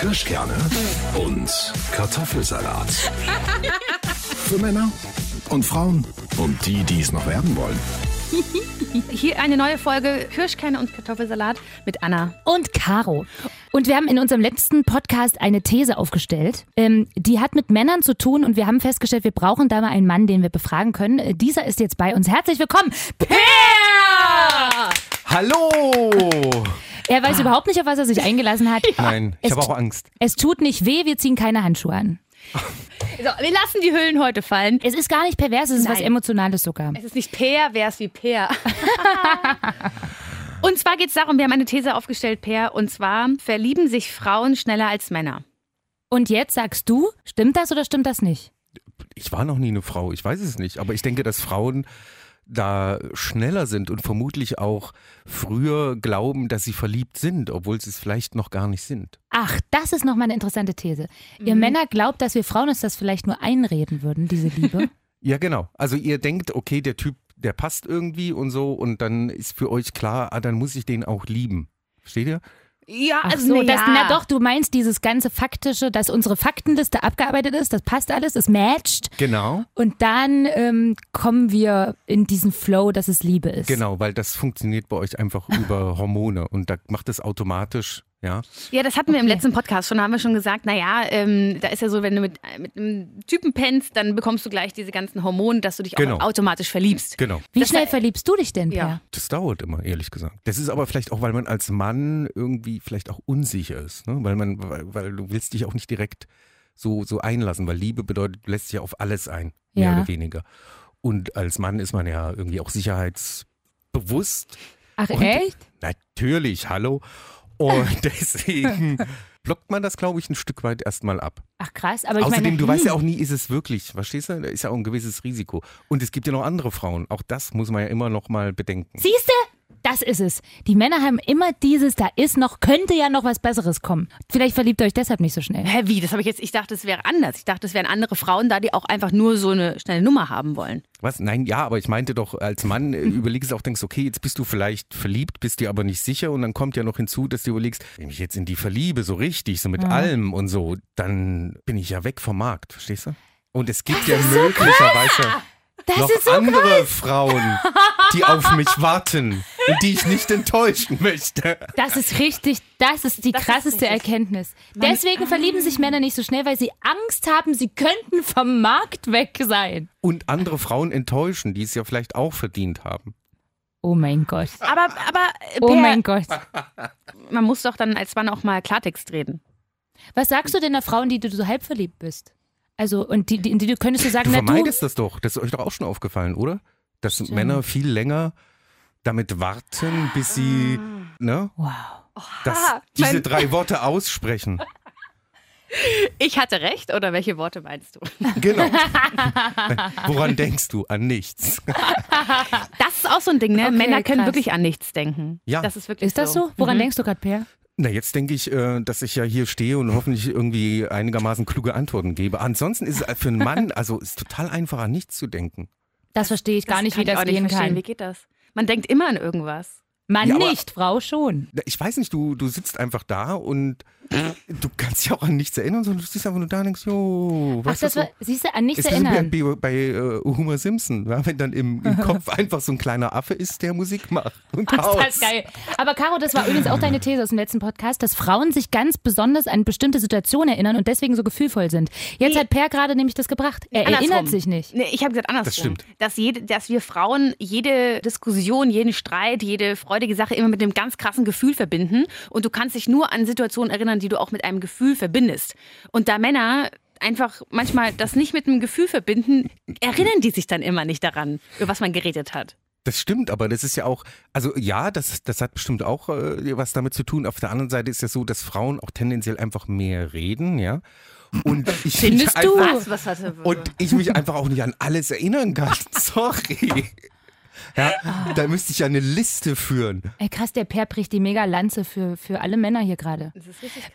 Kirschkerne und Kartoffelsalat. Für Männer und Frauen und die, die es noch werden wollen. Hier eine neue Folge Kirschkerne und Kartoffelsalat mit Anna. und Caro. Und wir haben in unserem letzten Podcast eine These aufgestellt. Ähm, die hat mit Männern zu tun und wir haben festgestellt, wir brauchen da mal einen Mann, den wir befragen können. Äh, dieser ist jetzt bei uns. Herzlich willkommen, Per! Hallo! Er weiß überhaupt nicht, auf was er sich eingelassen hat. Nein, ich habe auch Angst. Es tut nicht weh, wir ziehen keine Handschuhe an. So, wir lassen die Hüllen heute fallen. Es ist gar nicht pervers, es ist was Nein. Emotionales sogar. Es ist nicht Per, wer es wie Per. und zwar geht es darum, wir haben eine These aufgestellt, Per, und zwar verlieben sich Frauen schneller als Männer. Und jetzt sagst du, stimmt das oder stimmt das nicht? Ich war noch nie eine Frau, ich weiß es nicht. Aber ich denke, dass Frauen da schneller sind und vermutlich auch früher glauben, dass sie verliebt sind, obwohl sie es vielleicht noch gar nicht sind. Ach, das ist nochmal eine interessante These. Ihr Männer glaubt, dass wir Frauen uns das vielleicht nur einreden würden, diese Liebe. Ja, genau. Also ihr denkt, okay, der Typ, der passt irgendwie und so und dann ist für euch klar, ah, dann muss ich den auch lieben. Versteht ihr? Ja, also so, na das, ja. na doch, du meinst dieses ganze Faktische, dass unsere Faktenliste abgearbeitet ist, das passt alles, es matcht. Genau. Und dann ähm, kommen wir in diesen Flow, dass es Liebe ist. Genau, weil das funktioniert bei euch einfach über Hormone und da macht es automatisch, ja. Ja, das hatten wir im letzten Podcast schon. Da haben wir schon gesagt, naja, ähm, da ist ja so, wenn du mit, mit einem Typen pennst, dann bekommst du gleich diese ganzen Hormone, dass du dich Genau. auch automatisch verliebst. Genau. Wie Das schnell war- verliebst du dich denn, Ja. Per? Das dauert immer, ehrlich gesagt. Das ist aber vielleicht auch, weil man als Mann irgendwie vielleicht auch unsicher ist, ne? weil man, weil, weil du willst dich auch nicht direkt so, so einlassen, weil Liebe bedeutet, du lässt dich ja auf alles ein, mehr Ja. oder weniger. Und als Mann ist man ja irgendwie auch sicherheitsbewusst. Ach Und- echt? Natürlich, hallo. Und deswegen blockt man das, glaube ich, ein Stück weit erstmal ab. Ach krass, aber ich Außerdem, meine, du weißt ja hm, auch nie, ist es wirklich, verstehst du? Da ist ja auch ein gewisses Risiko. Und es gibt ja noch andere Frauen. Auch das muss man ja immer noch mal bedenken. Siehste? Das ist es. Die Männer haben immer dieses, da ist noch, könnte ja noch was Besseres kommen. Vielleicht verliebt ihr euch deshalb nicht so schnell. Hä, wie? Das habe ich jetzt, ich dachte, es wäre anders. Ich dachte, es wären andere Frauen da, die auch einfach nur so eine schnelle Nummer haben wollen. Was? Nein, ja, aber ich meinte doch, als Mann äh, überlegst du auch, denkst, okay, jetzt bist du vielleicht verliebt, bist dir aber nicht sicher und dann kommt ja noch hinzu, dass du überlegst, wenn ich jetzt in die verliebe, so richtig, so mit allem und so, dann bin ich ja weg vom Markt, verstehst du? Und es gibt ja möglicherweise Das noch ist so andere Frauen, die auf mich warten und die ich nicht enttäuschen möchte. Das ist richtig, das ist die Das ist krasseste richtig. Erkenntnis. Deswegen verlieben sich Männer nicht so schnell, weil sie Angst haben, sie könnten vom Markt weg sein. Und andere Frauen enttäuschen, die es ja vielleicht auch verdient haben. Oh mein Gott. Aber, aber äh, Oh Per, mein Gott. man muss doch dann als Mann auch mal Klartext reden. Was sagst du denn der Frauen, die du so halb verliebt bist? Also, und die, die, die du könntest du sagen, Du na du. vermeidest das doch. Das ist euch doch auch schon aufgefallen, oder? Dass Stimmt. Männer viel länger damit warten, bis sie, ne, Wow. dass Ah, diese drei Worte aussprechen. Ich hatte recht, oder welche Worte meinst du? Genau. Woran denkst du? An nichts. Das ist auch so ein Ding, ne? Okay, Männer können krass. wirklich an nichts denken. Ja. Das ist wirklich Ist das so? Woran Mhm. denkst du gerade, Per? Na, jetzt denke ich, äh, dass ich ja hier stehe und hoffentlich irgendwie einigermaßen kluge Antworten gebe. Ansonsten ist es für einen Mann, also ist total einfach an nichts zu denken. Das verstehe ich gar nicht, wie das gehen verstehen. kann. Wie geht das? Man denkt immer an irgendwas. Mann Ja, aber- nicht, Frau schon. Ich weiß nicht, du, du sitzt einfach da und du kannst dich auch an nichts erinnern, sondern du sitzt einfach nur da und denkst, jo, Ach, was das ist das war, siehst du, an nichts Ist wie bei, erinnern. bei, bei äh, Homer Simpson, ja, wenn dann im, im Kopf einfach so ein kleiner Affe ist, der Musik macht. Und Ach, aus. das ist geil. Aber Caro, das war übrigens auch deine These aus dem letzten Podcast, dass Frauen sich ganz besonders an bestimmte Situationen erinnern und deswegen so gefühlvoll sind. Jetzt Nee. hat Per gerade nämlich das gebracht. Er Andersrum. erinnert sich nicht. Nee, ich habe gesagt andersrum. Das stimmt. Dass, jede, dass wir Frauen jede Diskussion, jeden Streit, jede freudige Sache immer mit einem ganz krassen Gefühl verbinden. Und du kannst dich nur an Situationen erinnern, die du auch mit einem Gefühl verbindest. Und da Männer einfach manchmal das nicht mit einem Gefühl verbinden, erinnern die sich dann immer nicht daran, über was man geredet hat. Das stimmt, aber das ist ja auch, also ja, das, das hat bestimmt auch äh, was damit zu tun. Auf der anderen Seite ist ja so, dass Frauen auch tendenziell einfach mehr reden, ja. Und ich Findest du? Einfach, Was, was hatte und ich mich einfach auch nicht an alles erinnern kann. Sorry. Ja, da müsste ich ja eine Liste führen. Ey, krass, der Per bricht die mega Lanze für, für alle Männer hier gerade.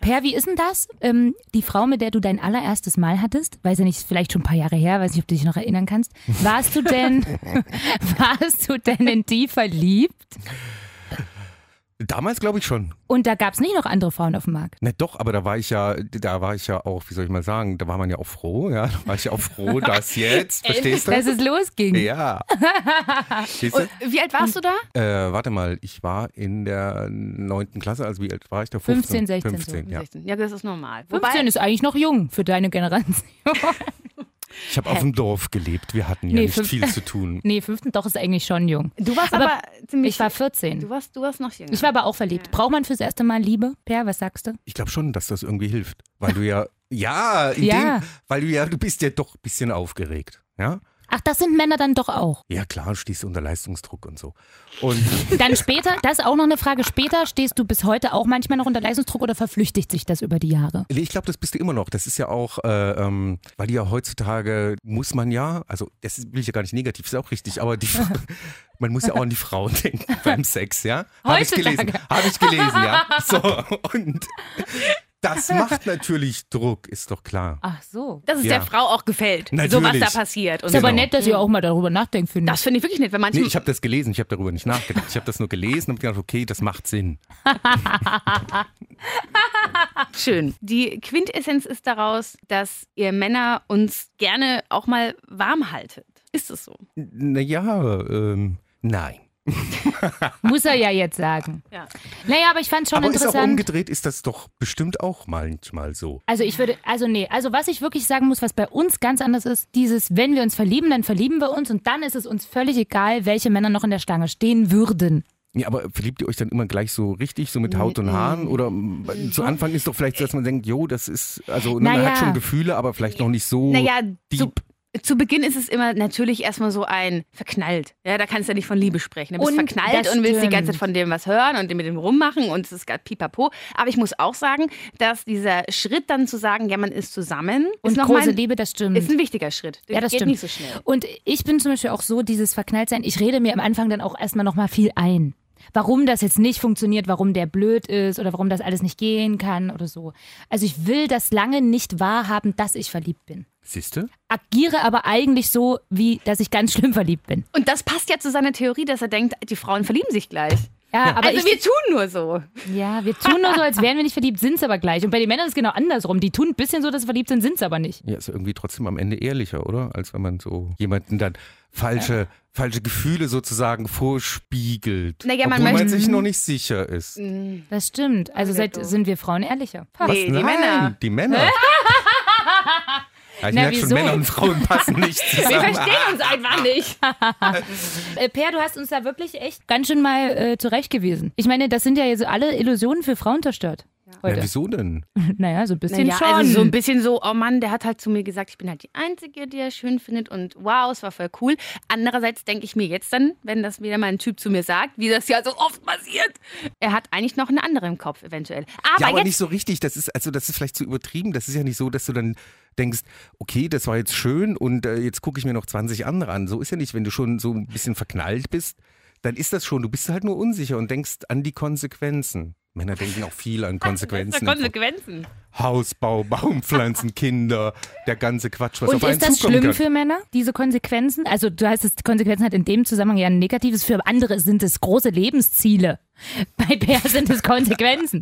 Per, wie ist denn das? Ähm, die Frau, mit der du dein allererstes Mal hattest, weiß ja nicht, vielleicht schon ein paar Jahre her, weiß nicht, ob du dich noch erinnern kannst. Warst du denn, warst du denn in die verliebt? Damals glaube ich schon. Und da gab es nicht noch andere Frauen auf dem Markt. Na doch, aber da war ich ja, da war ich ja auch, wie soll ich mal sagen, da war man ja auch froh, ja. Da war ich ja auch froh, dass jetzt, verstehst du? Dass es losging. Ja. Wie alt warst du da? Äh, warte mal, ich war in der neunten Klasse, also wie alt war ich da? 15, 15, 16 so. 15, ja. 16. Ja, das ist normal. 15 ist eigentlich noch jung für deine Generation. Ich habe auf dem Dorf gelebt, wir hatten ja Nee, nicht fünf- viel zu tun. nee, 15 doch ist eigentlich schon jung. du warst aber, Aber ziemlich. Ich war 14. du warst, du warst noch jünger. Ich war aber auch verliebt. Braucht man fürs erste Mal Liebe? Per, was sagst du? Ich glaube schon, dass das irgendwie hilft, weil du ja, ja, in Ja. Dem, weil du ja, du bist ja doch ein bisschen aufgeregt, ja. Ach, das sind Männer dann doch auch. Ja klar, du stehst unter Leistungsdruck und so. Und Dann später, das ist auch noch eine Frage, später stehst du bis heute auch manchmal noch unter Leistungsdruck oder verflüchtigt sich das über die Jahre? ich glaube, das bist du immer noch. Das ist ja auch, äh, ähm, weil ja heutzutage muss man ja, also das will ich ja gar nicht negativ, ist auch richtig, aber die, man muss ja auch an die Frauen denken beim Sex, ja? Habe ich gelesen, habe ich gelesen, ja. So und das macht natürlich Druck, ist doch klar. Ach so. dass es Ja. der Frau auch gefällt, so was Natürlich. da passiert. Und Ist aber nett, dass ihr auch mal darüber nachdenkt, finde das ich. finde ich wirklich nett, wenn manche. Nee, ich habe das gelesen, ich habe darüber nicht nachgedacht. Ich habe das nur gelesen und gedacht, okay, das macht Sinn. Schön. Die Quintessenz ist daraus, dass ihr Männer uns gerne auch mal warm haltet. Ist es so? Naja, ähm, nein. Muss er ja jetzt sagen. Ja. Naja, aber ich fand schon Aber ist auch interessant. umgedreht, ist das doch bestimmt auch manchmal so. Also ich würde, also nee, also was ich wirklich sagen muss, was bei uns ganz anders ist, dieses, wenn wir uns verlieben, dann verlieben wir uns und dann ist es uns völlig egal, welche Männer noch in der Stange stehen würden. Ja, aber verliebt ihr euch dann immer gleich so richtig, so mit Haut und Haaren? Oder mm, zu Anfang ist doch vielleicht so, dass man denkt, jo, das ist, also ne, man Naja. hat schon Gefühle, aber vielleicht noch nicht so Naja, deep. Zu Beginn ist es immer natürlich erstmal so ein verknallt. Ja, da kannst du ja nicht von Liebe sprechen. Du bist Und verknallt das und willst die ganze. Zeit von dem was hören und mit dem rummachen und es ist gerade pipapo. Aber ich muss auch sagen, dass dieser Schritt dann zu sagen, ja, man ist zusammen, Und ist noch große mal ein, Liebe, das stimmt. ist ein wichtiger Schritt. ja, das geht stimmt. nicht so schnell. Und ich bin zum Beispiel auch so, dieses Verknalltsein, ich rede mir am Anfang dann auch erstmal nochmal viel ein. Warum das jetzt nicht funktioniert, warum der blöd ist oder warum das alles nicht gehen kann oder so. Also ich will das lange nicht wahrhaben, dass ich verliebt bin. Siehst du? Agiere aber eigentlich so, wie dass ich ganz schlimm verliebt bin. Und das passt ja zu seiner Theorie, dass er denkt, die Frauen verlieben sich gleich. Ja, aber also ich, wir tun nur so. Ja, wir tun nur so, als wären wir nicht verliebt, sind es aber gleich. Und bei den Männern ist es genau andersrum. Die tun ein bisschen so, dass sie verliebt sind, sind es aber nicht. Ja, ist irgendwie trotzdem am Ende ehrlicher, oder? Als wenn man so jemanden dann falsche, falsche Gefühle sozusagen vorspiegelt. Naja, man obwohl man sich noch nicht sicher ist. Das stimmt. Also seit, sind wir Frauen ehrlicher. Nee, die Nein, Männer. Die Männer. Ja, ich Na, merke schon, wieso? Männer und Frauen passen nicht Wir zusammen. verstehen uns einfach nicht. Äh, per, du hast uns da wirklich echt ganz schön mal äh, zurecht gewesen. Ich meine, das sind ja jetzt alle Illusionen für Frauen zerstört. Ja, Heute. wieso denn? Naja, so ein bisschen Naja, schon. also so ein bisschen so, oh Mann, der hat halt zu mir gesagt, ich bin halt die Einzige, die er schön findet und wow, es war voll cool. Andererseits denke ich mir jetzt dann, wenn das wieder mal ein Typ zu mir sagt, wie das ja so oft passiert, er hat eigentlich noch einen anderen im Kopf eventuell. Aber, ja, aber jetzt, nicht so richtig. Das ist, also das ist vielleicht zu übertrieben. Das ist ja nicht so, dass du dann denkst, okay, das war jetzt schön und äh, jetzt gucke ich mir noch 20 andere an. So ist ja nicht, wenn du schon so ein bisschen verknallt bist, dann ist das schon. Du bist halt nur unsicher und denkst an die Konsequenzen. Männer denken auch viel an Konsequenzen. Konsequenzen. Hausbau, Baumpflanzen, Kinder, der ganze Quatsch, was Und auf einen ist das schlimm kann. für Männer, diese Konsequenzen? Also du heißt es, Konsequenzen hat in dem Zusammenhang ja ein negatives, für andere sind es große Lebensziele. Bei Bär sind es Konsequenzen.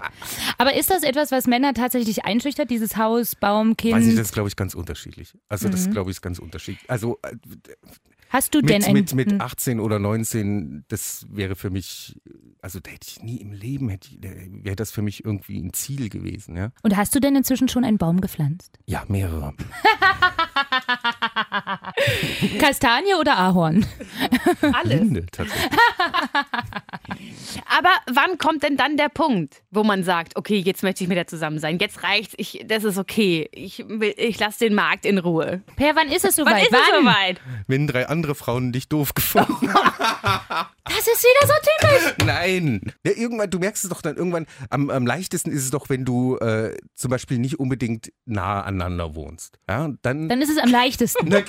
Aber ist das etwas, was Männer tatsächlich einschüchtert, dieses Haus, Baum, Kind? Weiß ich, das ist, glaube ich, ganz unterschiedlich. Also Mhm. das, glaube ich, ist ganz unterschiedlich. Also äh, Hast du denn mit, ein... mit, mit Hm. 18 oder 19, das wäre für mich, also da hätte ich nie im Leben, hätte ich, wäre das für mich irgendwie ein Ziel gewesen, ja. Und hast du denn inzwischen schon einen Baum gepflanzt? Ja, mehrere. Kastanie oder Ahorn? Alles. Linde tatsächlich. Aber wann kommt denn dann der Punkt, wo man sagt, okay, jetzt möchte ich mit der zusammen sein, jetzt reicht's, ich, das ist okay, ich, ich lasse den Markt in Ruhe. Per, wann ist es soweit? Wann ist es wann? soweit? Wenn drei andere Frauen dich doof gefunden haben. Das ist wieder so typisch. Nein. Ja, irgendwann, du merkst es doch dann irgendwann, am, am leichtesten ist es doch, wenn du äh, zum Beispiel nicht unbedingt nah aneinander wohnst. Ja, dann, Dann ist es am leichtesten. Na,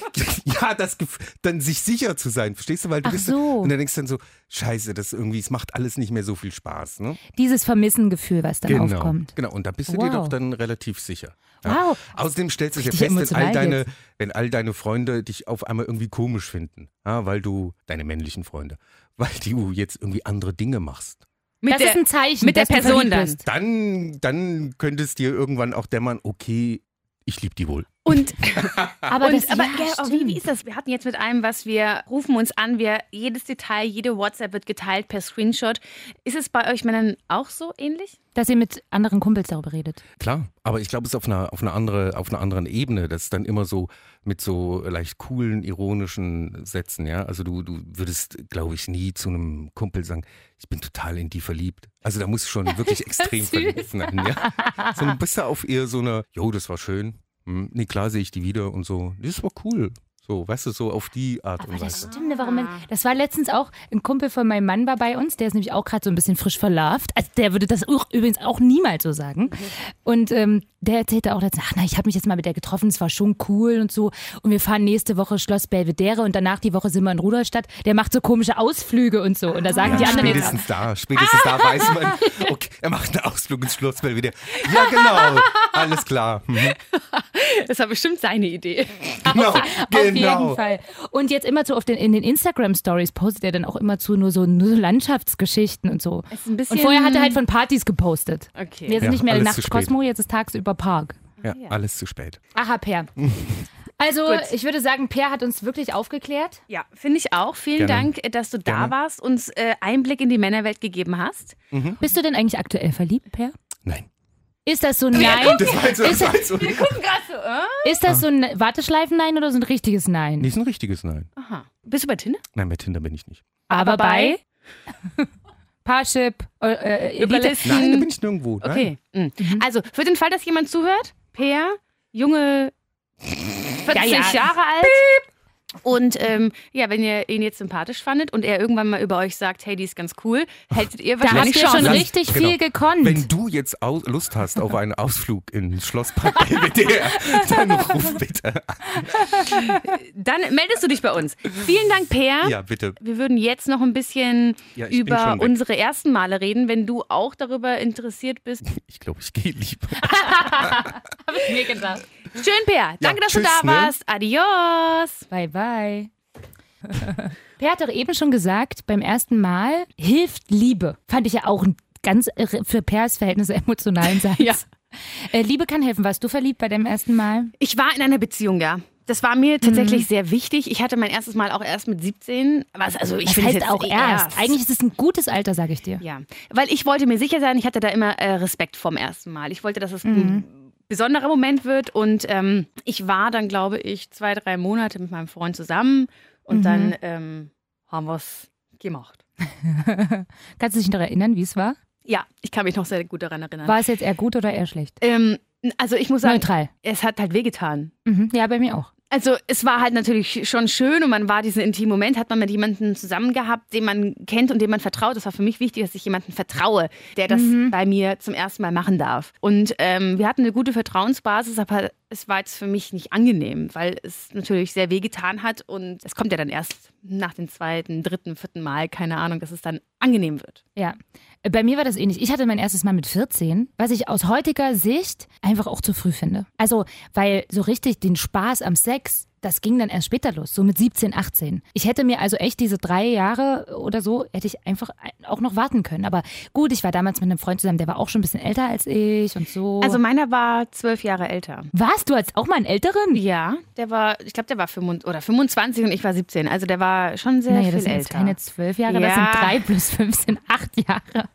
ja, das dann sich sicher zu sein, verstehst du? Weil du Ach bist so. und dann denkst du dann so, scheiße, das irgendwie, es macht alles nicht mehr so viel Spaß. Ne? Dieses Vermissengefühl, was dann Genau. aufkommt. Genau, und da bist du dir Wow. doch dann relativ sicher. Wow. Außerdem stellst du dir fest, wenn all, deine, jetzt. wenn all deine Freunde dich auf einmal irgendwie komisch finden, ja, weil du, deine männlichen Freunde, weil du jetzt irgendwie andere Dinge machst. Mit das der- ist ein Zeichen, mit der Person dann. Dann, dann könnte es dir irgendwann auch dämmern, okay, ich liebe die wohl. Und, Aber, und das, aber ja, gell, oh, wie, wie ist das? Wir hatten jetzt mit einem, was wir rufen uns an, wir, jedes Detail, jede WhatsApp wird geteilt per Screenshot. Ist es bei euch Männern auch so ähnlich? dass ihr mit anderen Kumpels darüber redet. Klar, aber ich glaube, es ist auf einer, auf, einer andere, auf einer anderen Ebene. Das ist dann immer so mit so leicht coolen, ironischen Sätzen, ja. Also du, du würdest, glaube ich, nie zu einem Kumpel sagen, ich bin total in die verliebt. Also da muss es schon wirklich extrem verliebt sein, ja. Sondern bist du auf ihr so eine, jo, das war schön. Hm, nee, klar sehe ich die wieder und so. Das war cool. So, weißt du, so auf die Art Aber und das Weise. stimmt, ne, warum man, das war letztens auch, ein Kumpel von meinem Mann war bei uns, der ist nämlich auch gerade so ein bisschen frisch verlarvt. Also der würde das auch übrigens auch niemals so sagen. Und ähm, der erzählte auch letztens, ach na, ich habe mich jetzt mal mit der getroffen, es war schon cool und so. Und wir fahren nächste Woche Schloss Belvedere und danach die Woche sind wir in Rudolstadt. Der macht so komische Ausflüge und so. Und da sagen die Ja, anderen jetzt, spätestens da, spätestens da weiß man, okay, er macht einen Ausflug ins Schloss wieder. Ja, genau, alles klar. Mhm. Das war bestimmt seine Idee. Genau, Auf jeden genau. Fall. Und jetzt immer so auf den, in den Instagram-Stories postet er dann auch immer zu nur so, nur so Landschaftsgeschichten und so. ist ein bisschen- und vorher hat er halt von Partys gepostet. Okay. Jetzt Ja, nicht mehr nachts. Cosmo, jetzt ist tagsüber Park. Ja, alles zu spät. Aha, Per. Also, Gut. ich würde sagen, Per hat uns wirklich aufgeklärt. Ja, finde ich auch. Vielen Gerne. Dank, dass du da Gerne. warst, uns äh, Einblick in die Männerwelt gegeben hast. Bist du denn eigentlich aktuell verliebt, Per? Nein. Ist das so ein Nein? Das war jetzt so, das war jetzt so. Ist das so ein Warteschleifen-Nein oder so ein richtiges Nein? Nee, ist ein richtiges Nein. Aha. Bist du bei Tinder? Nein, bei Tinder bin ich nicht. Aber bei Parship, äh, äh, Überlisten. Nein, da bin ich nirgendwo. Nein. Okay. Mhm. Also, für den Fall, dass jemand zuhört, Per, junge 40 Ja, ja. Jahre alt. Und ähm, ja, wenn ihr ihn jetzt sympathisch fandet und er irgendwann mal über euch sagt, hey, die ist ganz cool, hättet ihr Da wahrscheinlich du ja schon richtig Genau. viel gekonnt. Wenn du jetzt Lust hast auf einen Ausflug in Schlosspark Belvedere, dann ruf bitte an. Dann meldest du dich bei uns. Vielen Dank, Per. Ja, bitte. Wir würden jetzt noch ein bisschen Ja, über unsere ersten Male reden, wenn du auch darüber interessiert bist. Ich glaube, ich gehe lieber. Hab ich mir gedacht. Schön, Per. Danke, dass du tschüss, da ne? warst. Adios. Bye, bye. per hat doch eben schon gesagt, beim ersten Mal hilft Liebe. Fand ich ja auch einen ganz für Pers Verhältnisse emotionalen Satz. Ja. Äh, Liebe kann helfen. Warst du verliebt bei deinem ersten Mal? Ich war in einer Beziehung, ja. Das war mir Mhm. tatsächlich sehr wichtig. Ich hatte mein erstes Mal auch erst mit 17. Was, also ich finde es heißt jetzt auch erst. Eigentlich ist es ein gutes Alter, sage ich dir. Ja, weil ich wollte mir sicher sein, ich hatte da immer äh, Respekt vorm ersten Mal. Ich wollte, dass es Mhm. Besonderer Moment wird und ähm, ich war dann, glaube ich, zwei, drei Monate mit meinem Freund zusammen und Mhm. dann ähm, haben wir es gemacht. Kannst du dich noch erinnern, wie es war? Ja, ich kann mich noch sehr gut daran erinnern. War es jetzt eher gut oder eher schlecht? Ähm, also ich muss sagen, Neutral. es hat halt wehgetan. Mhm. Ja, bei mir auch. Also es war halt natürlich schon schön und man war diesen intimen Moment, hat man mit jemandem zusammen gehabt, den man kennt und dem man vertraut. Das war für mich wichtig, dass ich jemanden vertraue, der das bei mir zum ersten Mal machen darf. Und ähm, wir hatten eine gute Vertrauensbasis, aber es war jetzt für mich nicht angenehm, weil es natürlich sehr wehgetan hat und es kommt ja dann erst nach dem zweiten, dritten, vierten Mal, keine Ahnung, dass es dann angenehm wird. Ja. Bei mir war das ähnlich. Ich hatte mein erstes Mal mit 14, was ich aus heutiger Sicht einfach auch zu früh finde. Also, weil so richtig den Spaß am Sex, das ging dann erst später los, so mit 17, 18. Ich hätte mir also echt diese drei Jahre oder so, hätte ich einfach auch noch warten können. Aber gut, ich war damals mit einem Freund zusammen, der war auch schon ein bisschen älter als ich und so. Also meiner war zwölf Jahre älter. warst du als auch mal einen älteren? Ja, der war, ich glaube, der war 25, oder 25 und ich war 17. Also der war schon sehr Naja, viel das sind älter. keine zwölf Jahre, das Ja. sind drei plus fünf sind acht Jahre.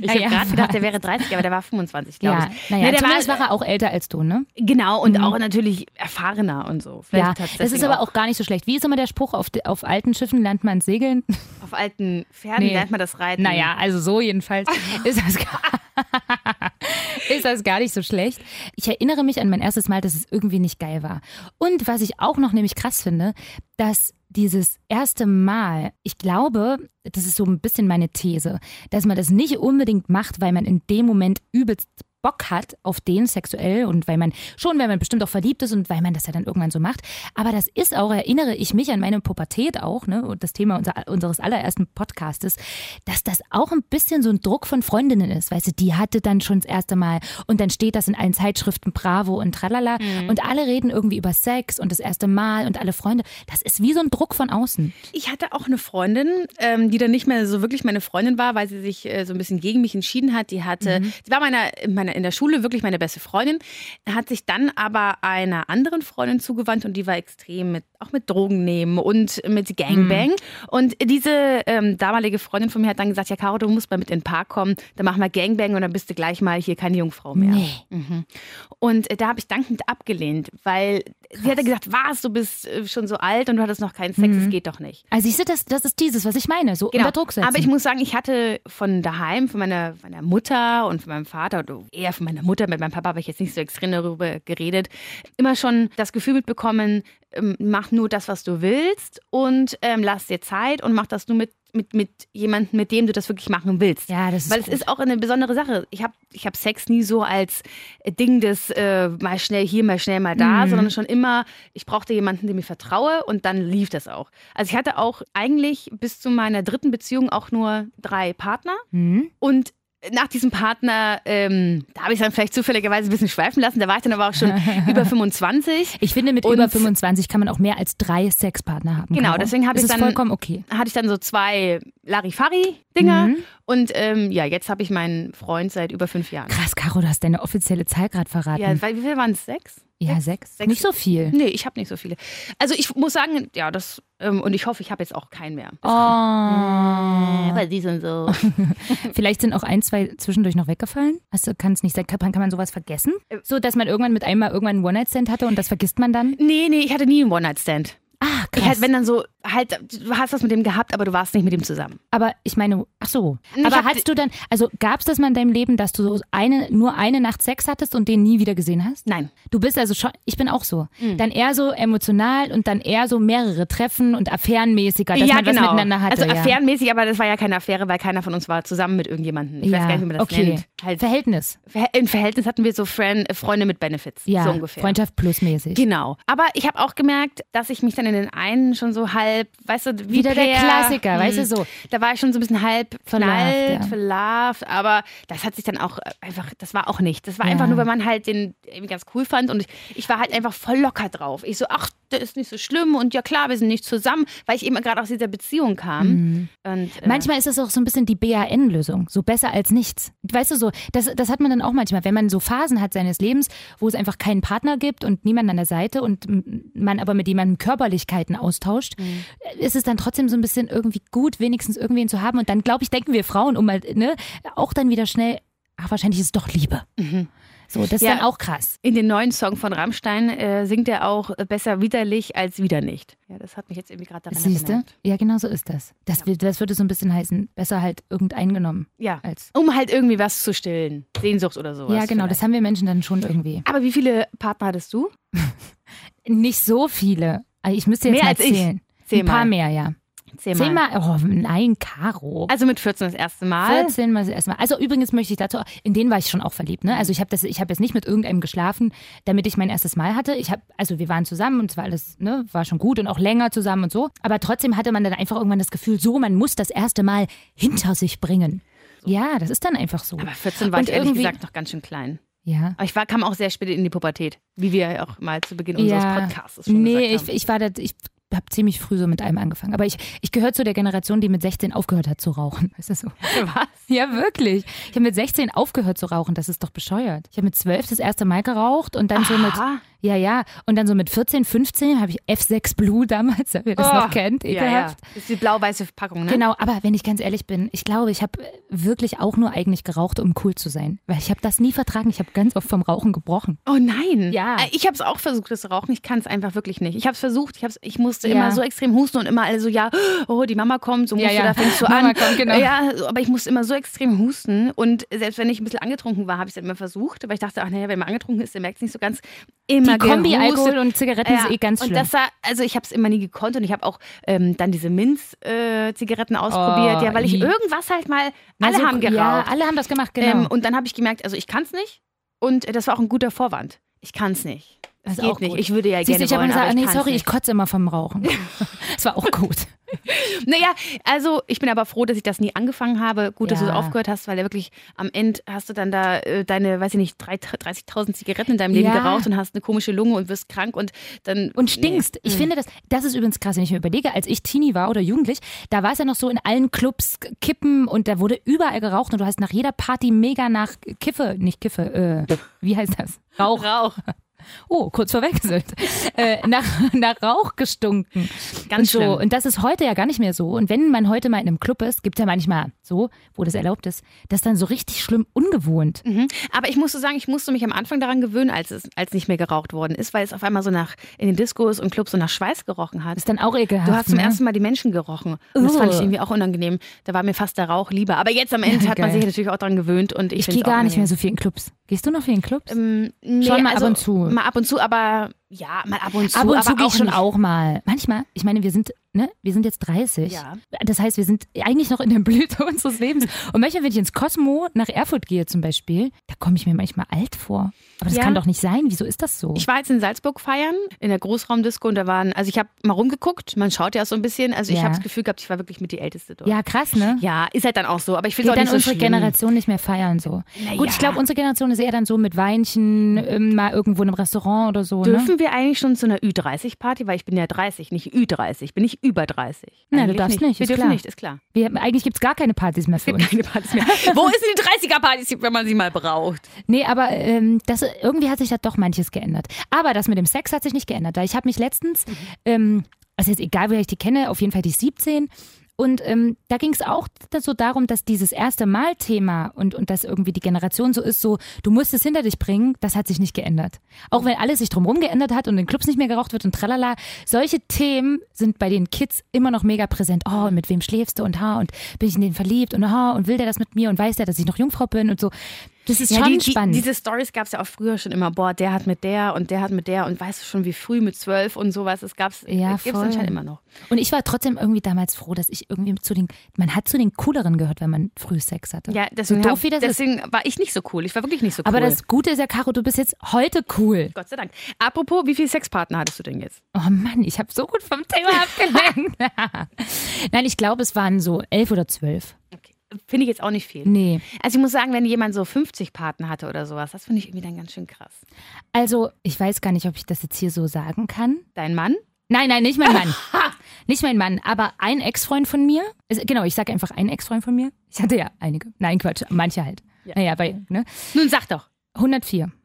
Ich habe Naja, gerade gedacht, der wäre 30, aber der war 25, glaube Ja, ich. naja, Nee, der zumindest war, war er auch älter als du, ne? genau, und auch natürlich erfahrener und so. Vielleicht Ja, das ist aber auch gar nicht so schlecht. Wie ist immer der Spruch, auf, auf alten Schiffen lernt man segeln? Auf alten Pferden Nee. lernt man das Reiten. Naja, also so jedenfalls ist das, gar, ist das gar nicht so schlecht. Ich erinnere mich an mein erstes Mal, dass es irgendwie nicht geil war. Und was ich auch noch nämlich krass finde, dass dieses erste Mal, ich glaube, das ist so ein bisschen meine These, dass man das nicht unbedingt macht, weil man in dem Moment übelst Bock hat auf den sexuell und weil man schon, weil man bestimmt auch verliebt ist und weil man das ja dann irgendwann so macht. Aber das ist auch, erinnere ich mich an meine Pubertät auch, ne, und das Thema unser, unseres allerersten Podcastes, dass das auch ein bisschen so ein Druck von Freundinnen ist. Weißt du, die hatte dann schon das erste Mal und dann steht das in allen Zeitschriften Bravo und tralala Mhm. und alle reden irgendwie über Sex und das erste Mal und alle Freunde. Das ist wie so ein Druck von außen. Ich hatte auch eine Freundin, ähm, die dann nicht mehr so wirklich meine Freundin war, weil sie sich äh, so ein bisschen gegen mich entschieden hat. Die hatte, die war meiner, in meiner, in der Schule wirklich meine beste Freundin, hat sich dann aber einer anderen Freundin zugewandt und die war extrem mit, auch mit Drogen nehmen und mit Gangbang. Und diese ähm, damalige Freundin von mir hat dann gesagt, ja Caro, du musst mal mit in den Park kommen, dann machen wir Gangbang und dann bist du gleich mal hier keine Jungfrau mehr. Nee. Mhm. Und äh, da habe ich dankend abgelehnt, weil sie hatte gesagt, was, du bist äh, schon so alt und du hattest noch keinen Sex, das geht doch nicht. Also siehst du, das, das ist dieses, was ich meine, so unter Druck setzen. Genau. Aber ich muss sagen, ich hatte von daheim, von meiner, von meiner Mutter und von meinem Vater, eher von meiner Mutter, mit meinem Papa habe ich jetzt nicht so extrem darüber geredet, immer schon das Gefühl mitbekommen, ähm, mach nur das, was du willst und ähm, lass dir Zeit und mach das nur mit, mit, mit jemandem, mit dem du das wirklich machen willst. Ja, das ist Weil gut. es ist auch eine besondere Sache. Ich habe ich hab Sex nie so als Ding des äh, mal schnell hier, mal schnell mal da, Mhm. sondern schon immer, ich brauchte jemanden, dem ich vertraue und dann lief das auch. Also ich hatte auch eigentlich bis zu meiner dritten Beziehung auch nur drei Partner Mhm. und nach diesem Partner, ähm, da habe ich dann vielleicht zufälligerweise ein bisschen schweifen lassen. Da war ich dann aber auch schon über 25. Ich finde, mit Und- über 25 kann man auch mehr als drei Sexpartner haben. Genau, Caro. deswegen habe ich dann- vollkommen okay. Hatte ich dann so zwei Larifari-Dinger. Mhm. Und ähm, ja, jetzt habe ich meinen Freund seit über fünf Jahren. Krass, Caro, du hast deine offizielle Zahl gerade verraten. Ja, wie viel waren es? Sechs? Ja, sechs. Sechs. Nicht so viel. Nee, ich habe nicht so viele. Also ich muss sagen, ja, das, ähm, und ich hoffe, ich habe jetzt auch keinen mehr. Oh. Aber die sind so. Vielleicht sind auch ein, zwei zwischendurch noch weggefallen. Also kann es nicht sein. Kann, kann man sowas vergessen? So, dass man irgendwann mit einem mal irgendwann einen One-Night-Stand hatte und das vergisst man dann? nee, nee, ich hatte nie einen One-Night-Stand. Ah, Ich krass. halt, wenn dann so, halt, du hast was mit dem gehabt, aber du warst nicht mit ihm zusammen. Aber ich meine, ach so. Ich Aber hattest du dann, also gab es das mal in deinem Leben, dass du so eine, nur eine Nacht Sex hattest und den nie wieder gesehen hast? Nein. Du bist also schon, ich bin auch so. Hm. Dann eher so emotional und dann eher so mehrere Treffen und affärenmäßiger, dass man was miteinander hatte. Also ja. affärenmäßig, aber das war ja keine Affäre, weil keiner von uns war zusammen mit irgendjemandem. Ich ja. weiß gar nicht, wie man das okay. nennt. Halt, Verhältnis. Ver- Im Verhältnis hatten wir so Friend, Freunde mit Benefits. Ja, so ungefähr. Freundschaft plus mäßig. Genau. Aber ich habe auch gemerkt, dass ich mich dann in den einen schon so halb, weißt du, wie Wieder der Klassiker, hm, weißt du, so. Da war ich schon so ein bisschen halb verknallt, ja. aber das hat sich dann auch äh, einfach, das war auch nicht. Das war Ja. einfach nur, weil man halt den irgendwie ganz cool fand und ich, ich war halt einfach voll locker drauf. Ich so, ach, das ist nicht so schlimm und ja klar, wir sind nicht zusammen, weil ich eben gerade aus dieser Beziehung kam. Mhm. Und, äh, Manchmal ist das auch so ein bisschen die BAN-Lösung, so besser als nichts. Weißt du so, das, das hat man dann auch manchmal, wenn man so Phasen hat seines Lebens, wo es einfach keinen Partner gibt und niemanden an der Seite und man aber mit jemandem Körperlichkeiten austauscht, ist es dann trotzdem so ein bisschen irgendwie gut, wenigstens irgendwen zu haben. Und dann, glaube ich, denken wir Frauen, um mal, ne, auch dann wieder schnell, ach, wahrscheinlich ist es doch Liebe. So, das ist Ja. dann auch krass. In den neuen Song von Rammstein äh, singt er auch äh, besser widerlich als wieder nicht. Ja, das hat mich jetzt irgendwie gerade daran Siehst du? erinnert. Ja, genau so ist das. Das, wird- das würde so ein bisschen heißen, besser halt irgendein genommen Ja, als. um halt irgendwie was zu stillen. Sehnsucht oder sowas. Ja, genau, das vielleicht. haben wir Menschen dann schon irgendwie. Aber wie viele Partner hattest du? Nicht so viele. Also Ich müsste jetzt Mehr mal als ich. zählen. Zähl Ein paar mal. mehr, ja. Zehnmal. Zehnmal. Oh nein, Caro. Also mit 14 das erste Mal. 14 Mal das erste Mal. Also übrigens möchte ich dazu, in denen war ich schon auch verliebt. Ne? Also ich habe ich habe jetzt nicht mit irgendeinem geschlafen, damit ich mein erstes Mal hatte. Ich habe, also wir waren zusammen und es war alles, ne, war schon gut und auch länger zusammen und so. Aber trotzdem hatte man dann einfach irgendwann das Gefühl, so, man muss das erste Mal hinter sich bringen. Ja, das ist dann einfach so. Aber 14 war Und ich ehrlich irgendwie- gesagt noch ganz schön klein. ja. Aber ich war, kam auch sehr spät in die Pubertät, wie wir ja auch mal zu Beginn unseres Ja. Podcasts schon Nee, ich, gesagt haben. ich war da, ich habe ziemlich früh so mit einem angefangen. Aber ich, ich gehöre zu der Generation, die mit 16 aufgehört hat zu rauchen. Ist das so? Was? Ja, wirklich. Ich habe mit 16 aufgehört zu rauchen. Das ist doch bescheuert. Ich habe mit 12 das erste Mal geraucht und dann so mit, Aha. Ja, ja. Und dann so mit 14, 15 habe ich F6 Blue damals, ob ihr das Oh. noch kennt, Ja, ja. ekelhaft. Das ist die blau-weiße Packung, ne? Genau, aber wenn ich ganz ehrlich bin, ich glaube, ich habe wirklich auch nur eigentlich geraucht, um cool zu sein. Weil ich habe das nie vertragen. Ich habe ganz oft vom Rauchen gebrochen. Oh nein. Ja. Äh, Ich habe es auch versucht, das rauchen. Ich kann es einfach wirklich nicht. Ich habe es versucht. Ich, hab's, ich musste Ja. immer so extrem husten und immer alle so, ja, oh, die Mama kommt, so musst Ja, ja. du, da fängst du Mama an. kommt, genau. Ja, aber ich musste immer so extrem husten. Und selbst wenn ich ein bisschen angetrunken war, habe ich es immer versucht. Aber ich dachte, ach naja, wenn man angetrunken ist, der merkt es nicht so ganz. Immer Die Kombi gehustet. Alkohol und Zigaretten ist eh ganz und schlimm. das war, also ich habe es immer nie gekonnt und ich habe auch ähm, dann diese Minz-Zigaretten ausprobiert, Oh, ja, weil ich irgendwas halt mal, alle Also, haben geraucht. Ja, alle haben das gemacht, genau. Ähm, und dann habe ich gemerkt, also ich kann es nicht. Und das war auch ein guter Vorwand. Ich kann es nicht. Das Das geht auch nicht. gut. Ich würde ja Siehst du, gerne ich habe gesagt, nee, sorry, nicht. ich kotze immer vom Rauchen. Das war auch gut. Naja, also ich bin aber froh, dass ich das nie angefangen habe. Gut, dass du aufgehört hast, weil ja wirklich am Ende hast du dann da äh, deine, weiß ich nicht, drei- 30.000 Zigaretten in deinem Leben Ja. geraucht und hast eine komische Lunge und wirst krank und dann. Und stinkst. Nee. Ich Mhm. finde das, das ist übrigens krass, wenn ich mir überlege, als ich Teenie war oder jugendlich, da war es ja noch so in allen Clubs Kippen und da wurde überall geraucht und du hast nach jeder Party mega nach Kiffe, nicht Kiffe, äh, wie heißt das? Rauch. Rauch. Oh, kurz verwechselt. äh, nach, nach Rauch gestunken. Ganz und so. schlimm. Und das ist heute ja gar nicht mehr so. Und wenn man heute mal in einem Club ist, gibt es ja manchmal so, wo das erlaubt ist, das dann so richtig schlimm ungewohnt. Mhm. Aber ich musste sagen, ich musste mich am Anfang daran gewöhnen, als es als nicht mehr geraucht worden ist, weil es auf einmal so nach in den Diskos und Clubs so nach Schweiß gerochen hat. Ist dann auch ekelhaft. Du hast zum ne? ersten Mal die Menschen gerochen. Und das fand ich irgendwie auch unangenehm. Da war mir fast der Rauch lieber. Aber jetzt am Ende hat man sich natürlich auch daran gewöhnt. Und ich, Ich gehe gar nicht mehr so viel in Clubs. Gehst du noch viel in Clubs? Ähm, nee, Schon mal ab also, und zu. Mal ab und zu, aber ja, mal ab und zu. Ab und zu aber auch ich schon nicht- auch mal. Manchmal, ich meine, wir sind, ne, wir sind jetzt 30. Ja. Das heißt, wir sind eigentlich noch in der Blüte unseres Lebens. Und manchmal, wenn ich ins Cosmo nach Erfurt gehe zum Beispiel, da komme ich mir manchmal alt vor. Aber das Ja. kann doch nicht sein. Wieso ist das so? Ich war jetzt in Salzburg feiern, in der Großraumdisco und da waren, also ich habe mal rumgeguckt, man schaut ja so ein bisschen, also ich Ja. habe das Gefühl gehabt, ich war wirklich mit die Älteste dort. ja, krass, ne? Ja, ist halt dann auch so, aber ich finde Geht auch dann nicht so unsere schlimm. Generation nicht mehr feiern so. Na Gut, ich glaube, unsere Generation ist eher dann so mit Weinchen, ähm, mal irgendwo in einem Restaurant oder so. Ne? Dürfen wir eigentlich schon zu einer Ü30-Party? Weil ich bin ja 30, nicht Ü30. Bin ich über 30. Nein, du Eigentlich darfst nicht, Wir ist dürfen klar. nicht, ist klar. Wir, eigentlich gibt es gar keine Partys mehr für uns. keine Partys mehr. Wo ist denn die 30er-Partys, wenn man sie mal braucht? Nee, aber ähm, das, irgendwie hat sich da doch manches geändert. Aber das mit dem Sex hat sich nicht geändert. Da ich habe mich letztens, ähm, also jetzt egal, wer ich die kenne, auf jeden Fall die ist 17. Und ähm, da ging es auch so darum, dass dieses erste Mal-Thema und, und dass irgendwie die Generation so ist, so, du musst es hinter dich bringen, das hat sich nicht geändert. Auch wenn alles sich drumherum geändert hat und in Clubs nicht mehr geraucht wird und tralala, solche Themen sind bei den Kids immer noch mega präsent. Oh, und mit wem schläfst du und ha, und bin ich in den verliebt und ha, und will der das mit mir und weiß der, dass ich noch Jungfrau bin und so. Das ist schon die, die, spannend. diese Stories gab es ja auch früher schon immer. Boah, der hat mit der und der hat mit der und weißt du schon, wie früh mit zwölf und sowas. Das gab's, Ja, gibt's voll. anscheinend immer noch. Und ich war trotzdem irgendwie damals froh, dass ich irgendwie zu den, man hat zu den cooleren gehört, wenn man früh Sex hatte. Ja, deswegen, so doof wie das ist. deswegen war ich nicht so cool. Ich war wirklich nicht so cool. Aber das Gute ist ja, Caro, du bist jetzt heute cool. Gott sei Dank. Apropos, wie viele Sexpartner hattest du denn jetzt? Oh Mann, ich habe so gut vom Thema abgelenkt. Nein, ich glaube, es waren so elf oder zwölf. Okay. Finde ich jetzt auch nicht viel. Nee. Also ich muss sagen, wenn jemand so 50 Partner hatte oder sowas, das finde ich irgendwie dann ganz schön krass. Also, ich weiß gar nicht, ob ich das jetzt hier so sagen kann. Dein Mann? Nein, nein, nicht mein Mann. nicht mein Mann, aber ein Ex-Freund von mir. Also, genau, ich sage einfach ein Ex-Freund von mir. Ich hatte ja einige. Nein, Quatsch, manche halt. Ja. Naja, bei ne? Nun sag doch. 104.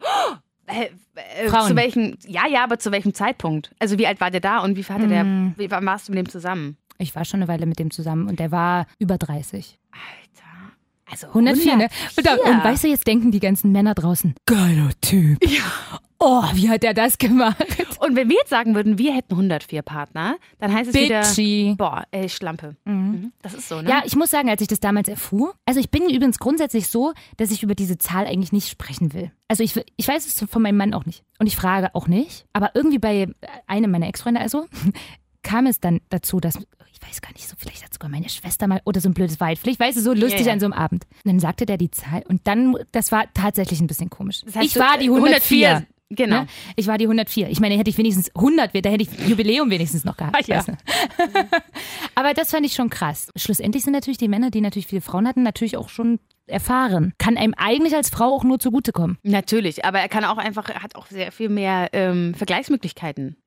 Äh, äh, Frauen. Zu welchem, ja, ja, aber zu welchem Zeitpunkt? Also wie alt war der da und wie hatte der, Mm. wie wann warst du mit dem zusammen? Ich war schon eine Weile mit dem zusammen und der war über 30. Alter. Also 104, ne? Und, und weißt du, jetzt denken die ganzen Männer draußen, geiler Typ. Ja. Oh, wie hat er das gemacht? Und wenn wir jetzt sagen würden, wir hätten 104 Partner, dann heißt es Bitchy. wieder, boah, ey, Schlampe. Mhm. Das ist so, ne? Ja, ich muss sagen, als ich das damals erfuhr, also ich bin übrigens grundsätzlich so, dass ich über diese Zahl eigentlich nicht sprechen will. Also ich, ich weiß es von meinem Mann auch nicht. Und ich frage auch nicht. Aber irgendwie bei einem meiner Ex-Freunde also, kam es dann dazu, dass, ich weiß gar nicht, so vielleicht hat sogar meine Schwester mal, oder so ein blödes Weit, vielleicht weiß es so lustig Ja, ja. an so einem Abend. Und dann sagte der die Zahl und dann, das war tatsächlich ein bisschen komisch. Das heißt, ich du- war die 104. Genau. Ne? Ich war die 104. Ich meine, hätte ich wenigstens 100, da hätte ich Jubiläum wenigstens noch gehabt. Ja. weißt du? Aber das fand ich schon krass. Schlussendlich sind natürlich die Männer, die natürlich viele Frauen hatten, natürlich auch schon erfahren. Kann einem eigentlich als Frau auch nur zugutekommen. Natürlich, aber er kann auch einfach, er hat auch sehr viel mehr ähm, Vergleichsmöglichkeiten.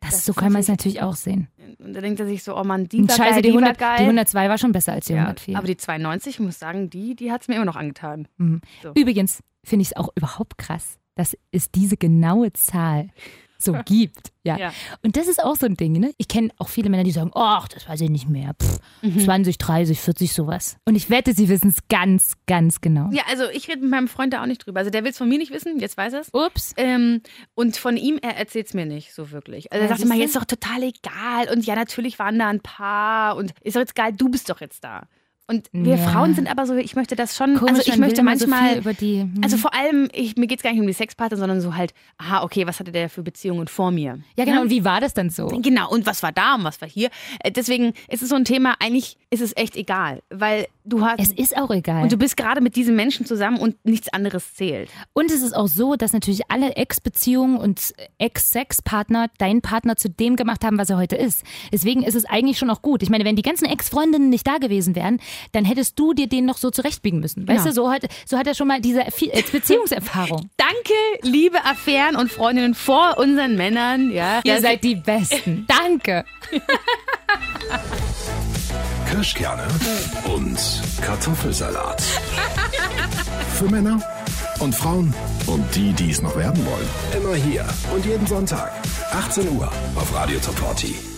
Das, Das so kann man es natürlich auch sehen. Da denkt er sich so, oh Mann, die war scheiße, geil, die, die, 100, war geil. die 102 war schon besser als die ja, 104. aber die 92, ich muss sagen, die, die hat es mir immer noch angetan. So. Übrigens finde ich es auch überhaupt krass, dass es diese genaue Zahl so gibt. Ja. Ja. Und das ist auch so ein Ding, ne? Ich kenne auch viele Männer, die sagen, ach, das weiß ich nicht mehr. Pff, Mhm. 20, 30, 40, sowas. Und ich wette, sie wissen es ganz, ganz genau. Ja, also ich rede mit meinem Freund da auch nicht drüber. Also der will es von mir nicht wissen, jetzt weiß er es. Ups. Ähm, und von ihm, er erzählt es mir nicht so wirklich. Also er Ja, sagt immer, jetzt ist doch total egal. Und ja, natürlich waren da ein paar. Und ist doch jetzt geil, du bist doch jetzt da. Und wir Ja. Frauen sind aber so, ich möchte das schon, Komisch, also ich möchte so manchmal, viel über die. hm. also vor allem, ich, mir geht es gar nicht um die Sexpartner, sondern so halt, aha, okay, was hatte der für Beziehungen vor mir? ja, genau. Und wie war das dann so? Genau, und was war da und was war hier? Äh, Deswegen ist es so ein Thema, eigentlich ist es echt egal, weil du hast. Es ist auch egal. und du bist gerade mit diesem Menschen zusammen und nichts anderes zählt. Und es ist auch so, dass natürlich alle Ex-Beziehungen und Ex-Sex-Partner deinen Partner zu dem gemacht haben, was er heute ist. Deswegen ist es eigentlich schon auch gut. Ich meine, wenn die ganzen Ex-Freundinnen nicht da gewesen wären, dann hättest du dir den noch so zurechtbiegen müssen. Weißt Genau. du, so hat, so hat er schon mal diese äh, Beziehungserfahrung. Danke, liebe Affären und Freundinnen vor unseren Männern. Ja, Ihr seid die Besten. Danke. Kirschkerne und Kartoffelsalat. Für Männer und Frauen und die, die es noch werden wollen. Immer hier und jeden Sonntag. 18 Uhr auf Radio Top 40.